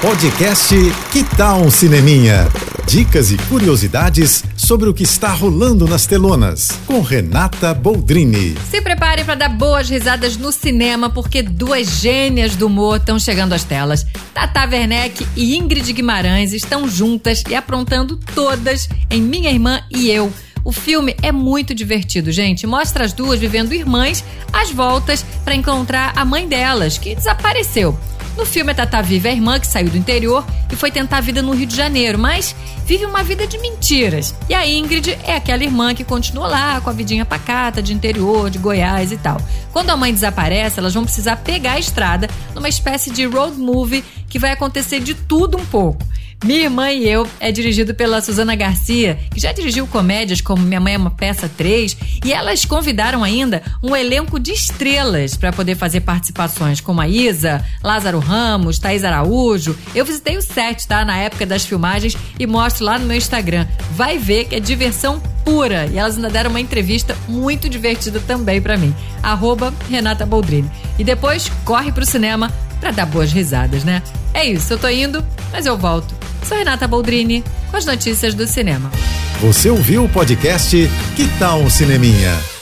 Podcast Que Tal um Cineminha? Dicas e curiosidades sobre o que está rolando nas telonas, com Renata Boldrini. Se prepare para dar boas risadas no cinema, porque duas gênias do humor estão chegando às telas. Tata Werneck e Ingrid Guimarães estão juntas e aprontando todas em Minha Irmã e Eu. O filme é muito divertido, gente. Mostra as duas vivendo irmãs às voltas para encontrar a mãe delas, que desapareceu. No filme, a Tata vive a irmã que saiu do interior e foi tentar a vida no Rio de Janeiro, mas vive uma vida de mentiras. E a Ingrid é aquela irmã que continua lá com a vidinha pacata de interior, de Goiás e tal. Quando a mãe desaparece, elas vão precisar pegar a estrada numa espécie de road movie que vai acontecer de tudo um pouco. Minha Irmã e Eu é dirigido pela Suzana Garcia, que já dirigiu comédias como Minha Mãe é uma Peça 3, e elas convidaram ainda um elenco de estrelas para poder fazer participações, como a Isa, Lázaro Ramos, Thaís Araújo. Eu visitei o set, tá? Na época das filmagens e mostro lá no meu Instagram. Vai ver que é diversão pura. E elas ainda deram uma entrevista muito divertida também para mim. Arroba Renata Boldrini. E depois corre pro cinema para dar boas risadas, né? É isso, eu tô indo, mas eu volto. Sou Renata Boldrini com as notícias do cinema. Você ouviu o podcast Que tal um Cineminha?